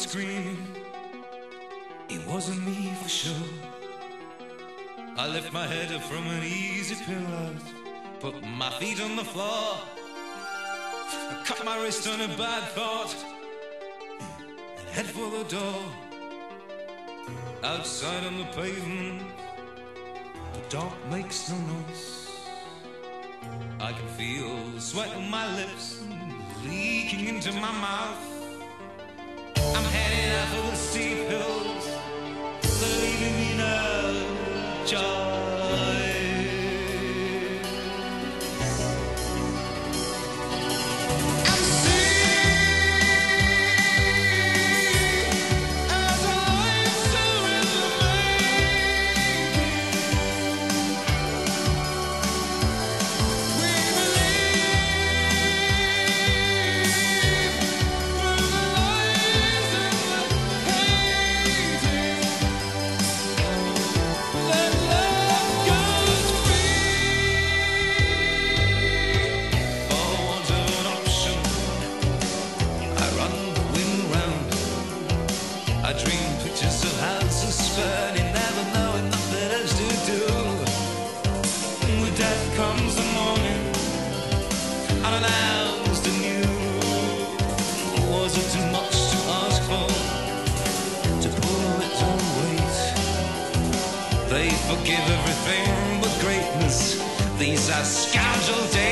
screaming? It wasn't me for sure. I lift my head up from an easy pillow, put my feet on the floor. I cut my wrist on a bad thought, and head for the door. Outside on the pavement, the dark makes no noise. I can feel the sweat on my lips leaking into my mouth. Out for the steep hills, leaving me no. Everything but greatness. These are scoundrel days.